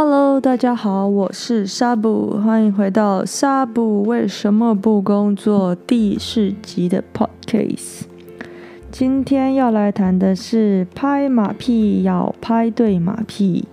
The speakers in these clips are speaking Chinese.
Hello，大家好，我是纱布，欢迎回到纱布为什么不工作第四集的 Podcast。今天要来谈的是拍马屁要拍对马屁。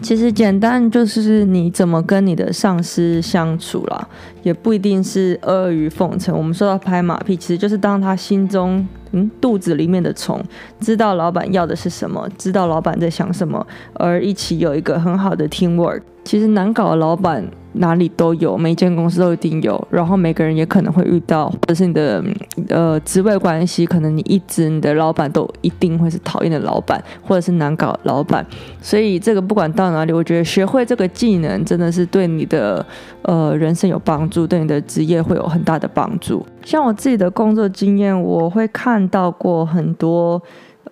其实简单就是你怎么跟你的上司相处啦，也不一定是阿谀奉承。我们说到拍马屁，其实就是当他心中嗯肚子里面的虫，知道老板要的是什么，知道老板在想什么，而一起有一个很好的 teamwork。其实难搞的老板。哪里都有，每一间公司都一定有，然后每个人也可能会遇到，或者是你的呃职位关系，可能你一直你的老板都一定会是讨厌的老板，或者是难搞的老板，所以这个不管到哪里，我觉得学会这个技能真的是对你的呃人生有帮助，对你的职业会有很大的帮助。像我自己的工作经验，我会看看到过很多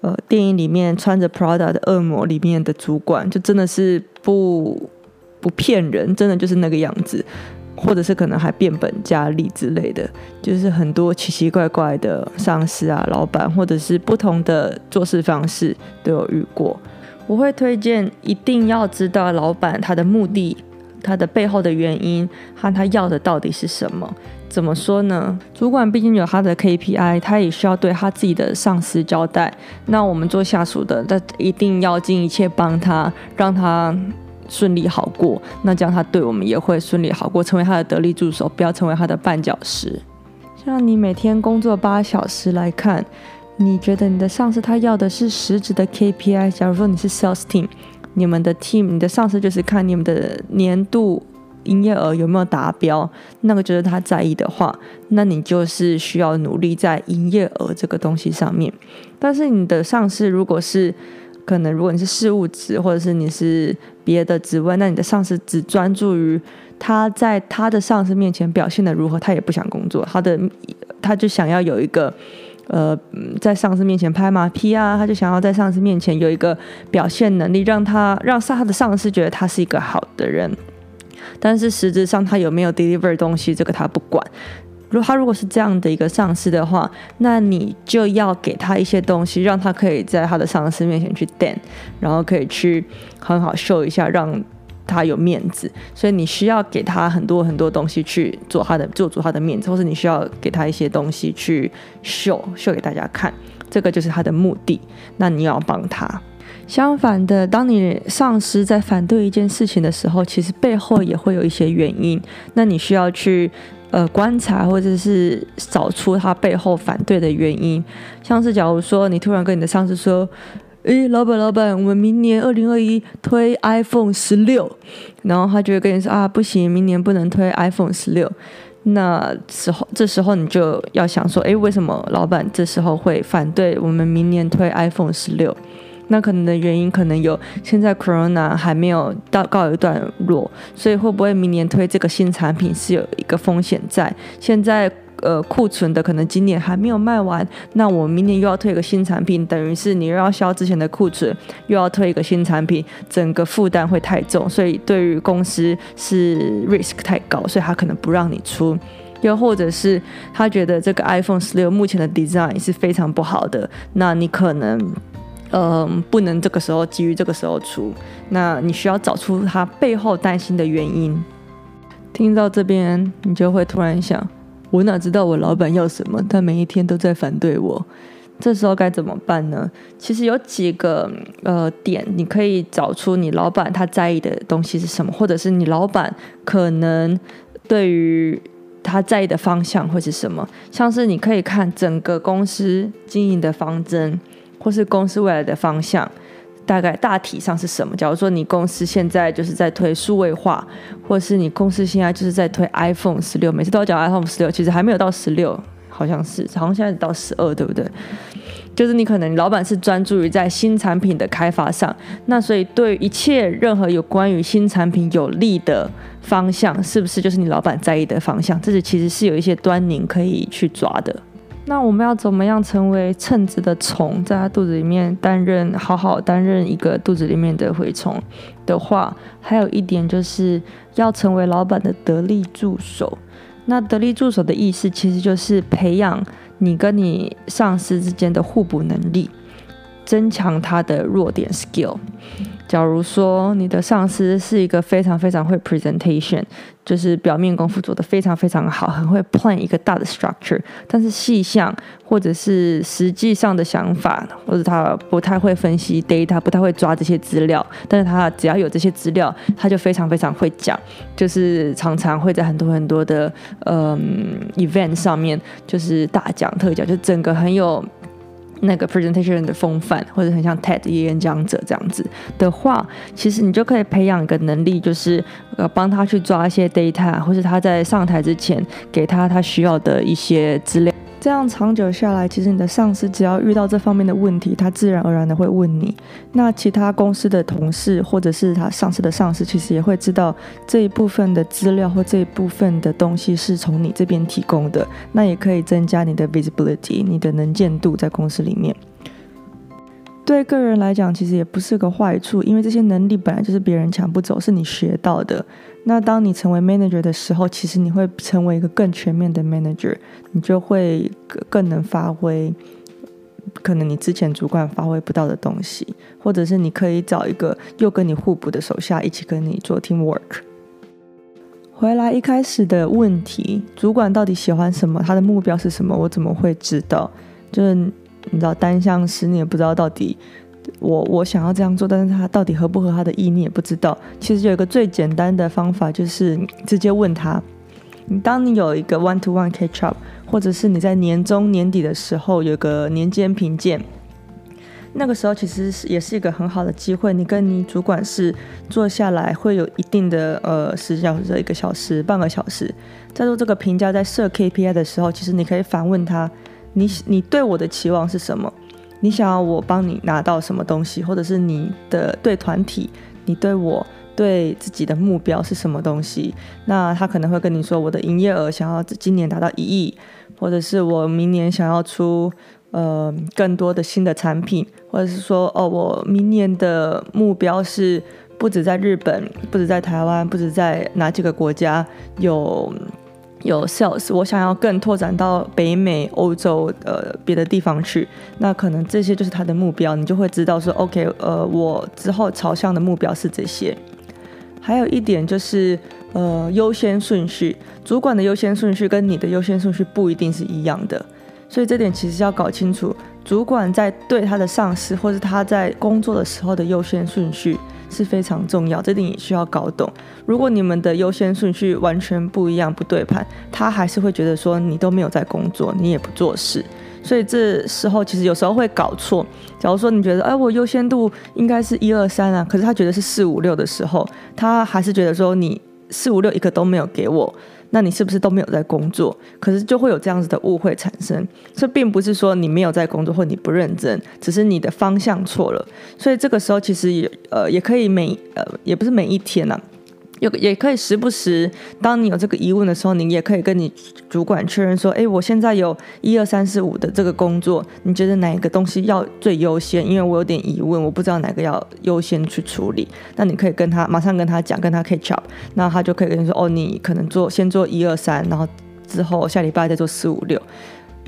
呃电影里面穿着 Prada 的恶魔里面的主管，就真的是不。不骗人，真的就是那个样子，或者是可能还变本加厉之类的，就是很多奇奇怪怪的上司啊、老板，或者是不同的做事方式都有遇过。我会推荐一定要知道老板他的目的、他的背后的原因和他要的到底是什么。怎么说呢？主管毕竟有他的 KPI，他也需要对他自己的上司交代。那我们做下属的，他一定要尽一切帮他，让他。顺利好过，那这样他对我们也会顺利好过，成为他的得力助手，不要成为他的绊脚石。像你每天工作八小时来看，你觉得你的上司他要的是实质的 KPI？假如说你是 sales team，你们的 team，你的上司就是看你们的年度营业额有没有达标，那个就是他在意的话，那你就是需要努力在营业额这个东西上面。但是你的上司如果是可能如果你是事务职，或者是你是别的职位，那你的上司只专注于他在他的上司面前表现得如何，他也不想工作，他的他就想要有一个呃在上司面前拍马屁啊，他就想要在上司面前有一个表现能力，让他让他的上司觉得他是一个好的人，但是实质上他有没有 deliver 东西，这个他不管。如果他如果是这样的一个上司的话，那你就要给他一些东西，让他可以在他的上司面前去 dance，然后可以去很好秀一下，让他有面子。所以你需要给他很多很多东西去做他的做足他的面子，或是你需要给他一些东西去秀秀给大家看，这个就是他的目的。那你要帮他。相反的，当你上司在反对一件事情的时候，其实背后也会有一些原因。那你需要去。呃，观察或者是找出他背后反对的原因，像是假如说你突然跟你的上司说：“诶，老板，老板，我们明年二零二一推 iPhone 十六。”然后他就会跟你说：“啊，不行，明年不能推 iPhone 十六。”那时候，这时候你就要想说：“诶，为什么老板这时候会反对我们明年推 iPhone 十六？”那可能的原因可能有，现在 Corona 还没有到告一段落，所以会不会明年推这个新产品是有一个风险在？现在呃库存的可能今年还没有卖完，那我明年又要推一个新产品，等于是你又要销之前的库存，又要推一个新产品，整个负担会太重，所以对于公司是 risk 太高，所以他可能不让你出，又或者是他觉得这个 iPhone 十六目前的 design 是非常不好的，那你可能。嗯，不能这个时候基于这个时候出，那你需要找出他背后担心的原因。听到这边，你就会突然想：我哪知道我老板要什么？他每一天都在反对我，这时候该怎么办呢？其实有几个呃点，你可以找出你老板他在意的东西是什么，或者是你老板可能对于他在意的方向会是什么。像是你可以看整个公司经营的方针。或是公司未来的方向，大概大体上是什么？假如说你公司现在就是在推数位化，或是你公司现在就是在推 iPhone 十六，每次都要讲 iPhone 十六，其实还没有到十六，好像是，好像现在到十二，对不对？就是你可能老板是专注于在新产品的开发上，那所以对一切任何有关于新产品有利的方向，是不是就是你老板在意的方向？这是其实是有一些端倪可以去抓的。那我们要怎么样成为称职的虫，在他肚子里面担任好好担任一个肚子里面的蛔虫的话，还有一点就是要成为老板的得力助手。那得力助手的意思其实就是培养你跟你上司之间的互补能力，增强他的弱点 skill。假如说你的上司是一个非常非常会 presentation，就是表面功夫做得非常非常好，很会 plan 一个大的 structure，但是细项或者是实际上的想法，或者他不太会分析 data，不太会抓这些资料，但是他只要有这些资料，他就非常非常会讲，就是常常会在很多很多的嗯 event 上面就是大讲特讲，就整个很有。那个 presentation 的风范，或者很像 TED 演讲者这样子的话，其实你就可以培养一个能力，就是呃帮他去抓一些 data，或者他在上台之前给他他需要的一些资料。这样长久下来，其实你的上司只要遇到这方面的问题，他自然而然的会问你。那其他公司的同事或者是他上司的上司，其实也会知道这一部分的资料或这一部分的东西是从你这边提供的。那也可以增加你的 visibility，你的能见度在公司里面。对个人来讲，其实也不是个坏处，因为这些能力本来就是别人抢不走，是你学到的。那当你成为 manager 的时候，其实你会成为一个更全面的 manager，你就会更能发挥可能你之前主管发挥不到的东西，或者是你可以找一个又跟你互补的手下一起跟你做 teamwork。回来一开始的问题，主管到底喜欢什么？他的目标是什么？我怎么会知道？就是。你知道单相思，你也不知道到底我我想要这样做，但是他到底合不合他的意，你也不知道。其实有一个最简单的方法，就是直接问他。你当你有一个 one to one catch up，或者是你在年终年底的时候有个年间评鉴，那个时候其实是也是一个很好的机会。你跟你主管是坐下来，会有一定的呃十小时、一个小时、半个小时，在做这个评价，在设 KPI 的时候，其实你可以反问他。你你对我的期望是什么？你想要我帮你拿到什么东西，或者是你的对团体，你对我对自己的目标是什么东西？那他可能会跟你说，我的营业额想要今年达到一亿，或者是我明年想要出呃更多的新的产品，或者是说哦，我明年的目标是不止在日本，不止在台湾，不止在哪几个国家有。有 sales，我想要更拓展到北美、欧洲呃别的地方去，那可能这些就是他的目标，你就会知道说，OK，呃，我之后朝向的目标是这些。还有一点就是，呃，优先顺序，主管的优先顺序跟你的优先顺序不一定是一样的，所以这点其实要搞清楚，主管在对他的上司或是他在工作的时候的优先顺序。是非常重要，这点也需要搞懂。如果你们的优先顺序完全不一样、不对盘，他还是会觉得说你都没有在工作，你也不做事。所以这时候其实有时候会搞错。假如说你觉得，哎，我优先度应该是一二三啊，可是他觉得是四五六的时候，他还是觉得说你四五六一个都没有给我。那你是不是都没有在工作？可是就会有这样子的误会产生。这并不是说你没有在工作或你不认真，只是你的方向错了。所以这个时候其实也呃也可以每呃也不是每一天呐、有也可以时不时，当你有这个疑问的时候，你也可以跟你主管确认说：“哎，我现在有一二三四五的这个工作，你觉得哪一个东西要最优先？因为我有点疑问，我不知道哪个要优先去处理。那你可以跟他马上跟他讲，跟他 catch up，那他就可以跟你说：哦，你可能做先做一二三，然后之后下礼拜再做四五六。”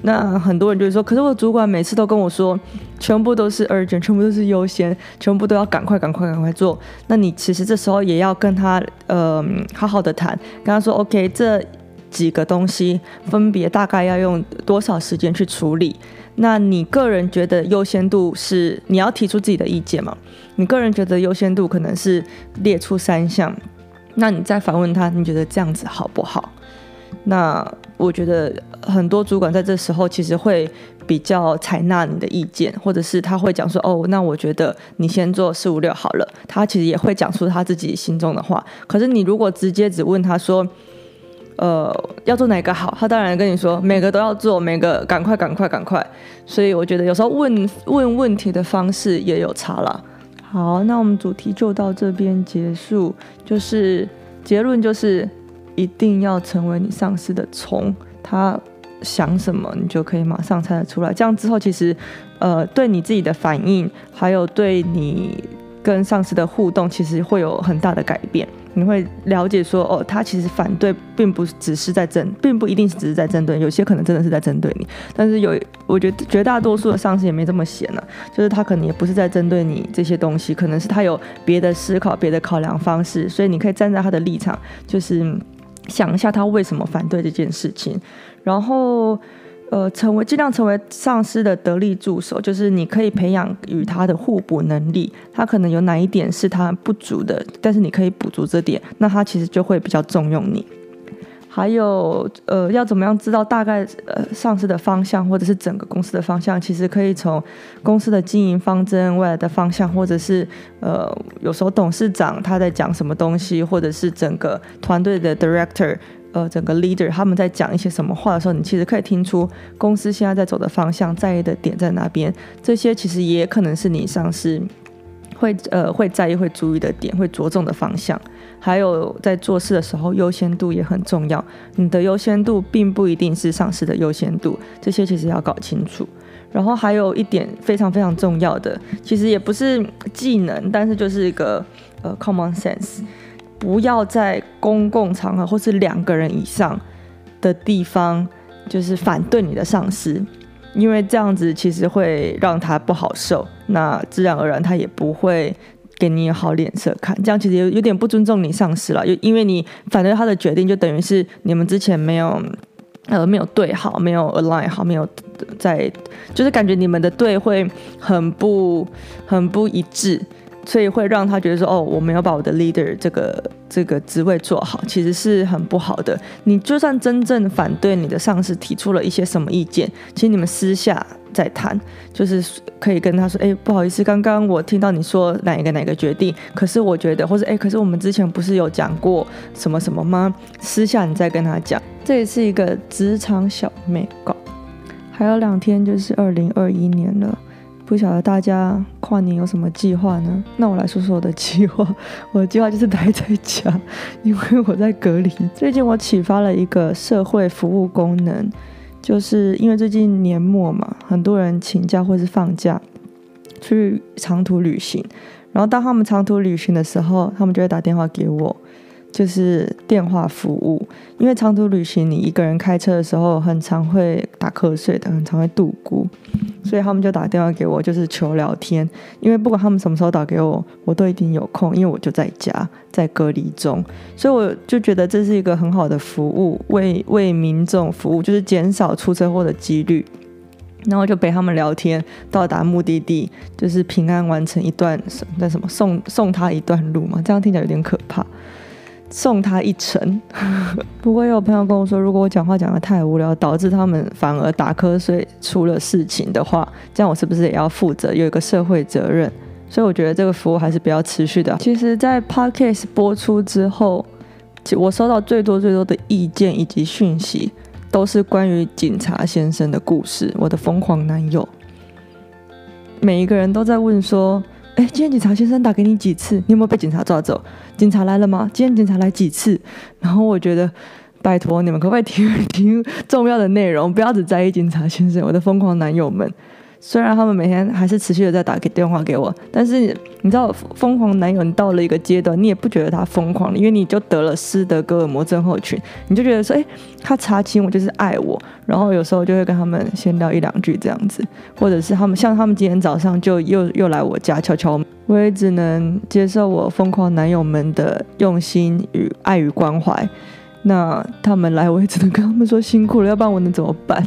那很多人就会说，可是我主管每次都跟我说，全部都是 urgent，全部都是优先，全部都要赶快、赶快、赶快做。那你其实这时候也要跟他，呃，好好的谈，跟他说，OK，这几个东西分别大概要用多少时间去处理？那你个人觉得优先度是你要提出自己的意见嘛？你个人觉得优先度可能是列出三项，那你再反问他，你觉得这样子好不好？那我觉得很多主管在这时候其实会比较采纳你的意见，或者是他会讲说：“哦，那我觉得你先做四五六好了。”他其实也会讲出他自己心中的话。可是你如果直接只问他说：“呃，要做哪个好？”他当然跟你说每个都要做，每个赶快赶快赶快。所以我觉得有时候问问问题的方式也有差了。好，那我们主题就到这边结束，就是结论就是。一定要成为你上司的从，他想什么，你就可以马上猜得出来。这样之后，其实，呃，对你自己的反应，还有对你跟上司的互动，其实会有很大的改变。你会了解说，哦，他其实反对，并不只是在针，并不一定是只是在针对，有些可能真的是在针对你。但是有，我觉得绝大多数的上司也没这么闲呢、就是他可能也不是在针对你这些东西，可能是他有别的思考、别的考量方式，所以你可以站在他的立场，就是想一下他为什么反对这件事情，然后。呃，成为尽量成为上司的得力助手，就是你可以培养与他的互补能力。他可能有哪一点是他不足的，但是你可以补足这点，那他其实就会比较重用你。还有，呃，要怎么样知道大概呃上市的方向，或者是整个公司的方向？其实可以从公司的经营方针、未来的方向，或者是呃有时候董事长他在讲什么东西，或者是整个团队的 director。呃，整个 leader 他们在讲一些什么话的时候，你其实可以听出公司现在在走的方向，在意的点在哪边。这些其实也可能是你上司会呃会在意、会注意的点，会着重的方向。还有在做事的时候，优先度也很重要。你的优先度并不一定是上司的优先度，这些其实要搞清楚。然后还有一点非常非常重要的，其实也不是技能，但是就是一个呃 common sense。不要在公共场合或是两个人以上的地方，就是反对你的上司，因为这样子其实会让他不好受，那自然而然他也不会给你好脸色看。这样其实有有点不尊重你上司了，因为你反对他的决定，就等于是你们之前没有呃没有对好，没有 align 好，没有在，就是感觉你们的对会很不很不一致。所以会让他觉得说，哦，我没有把我的 leader 这个这个职位做好，其实是很不好的。你就算真正反对你的上司提出了一些什么意见，其实你们私下再谈，就是可以跟他说，哎，不好意思，刚刚我听到你说哪一个哪个决定，可是我觉得，或者哎，可是我们之前不是有讲过什么什么吗？私下你再跟他讲，这也是一个职场小眉角。还有两天就是二零二一年了。不晓得大家跨年有什么计划呢？那我来说说我的计划。我的计划就是待在家，因为我在隔离。最近我启发了一个社会服务功能，就是因为最近年末嘛，很多人请假或是放假去长途旅行，然后当他们长途旅行的时候，他们就会打电话给我。就是电话服务，因为长途旅行，你一个人开车的时候，很常会打瞌睡的，很常会度孤，所以他们就打电话给我，就是求聊天。因为不管他们什么时候打给我，我都一定有空，因为我就在家，在隔离中，所以我就觉得这是一个很好的服务，为为民众服务，就是减少出车祸的几率。然后就陪他们聊天，到达目的地，就是平安完成一段那什么送送他一段路嘛，这样听起来有点可怕。送他一程。不过也有朋友跟我说，如果我讲话讲得太无聊，导致他们反而打瞌睡出了事情的话，这样我是不是也要负责，有一个社会责任？所以我觉得这个服务还是比较持续的。其实，在 Podcast 播出之后，我收到最多最多的意见以及讯息，都是关于警察先生的故事。我的疯狂男友，每一个人都在问说。哎，今天警察先生打给你几次？你有没有被警察抓走？警察来了吗？今天警察来几次？然后我觉得，拜托你们可不可以听听重要的内容，不要只在意警察先生。我的疯狂男友们。虽然他们每天还是持续的在打给电话给我，但是你知道，疯狂男友你到了一个阶段，你也不觉得他疯狂了，因为你就得了斯德哥尔摩症候群，你就觉得说，哎，他查清我就是爱我，然后有时候就会跟他们闲聊一两句这样子，或者是他们像他们今天早上就又又来我家敲敲门，我也只能接受我疯狂男友们的用心与爱与关怀，那他们来我也只能跟他们说辛苦了，要不然我能怎么办？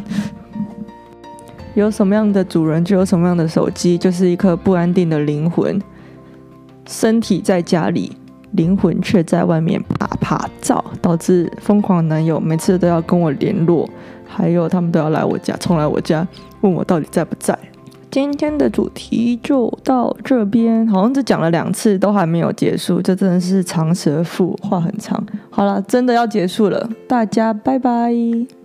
有什么样的主人，就有什么样的手机，就是一颗不安定的灵魂。身体在家里，灵魂却在外面趴趴走，导致疯狂男友每次都要跟我联络，还有他们都要来我家，冲来我家问我到底在不在。今天的主题就到这边，好像只讲了两次，都还没有结束，这真的是长舌妇，话很长。好了，真的要结束了，大家拜拜。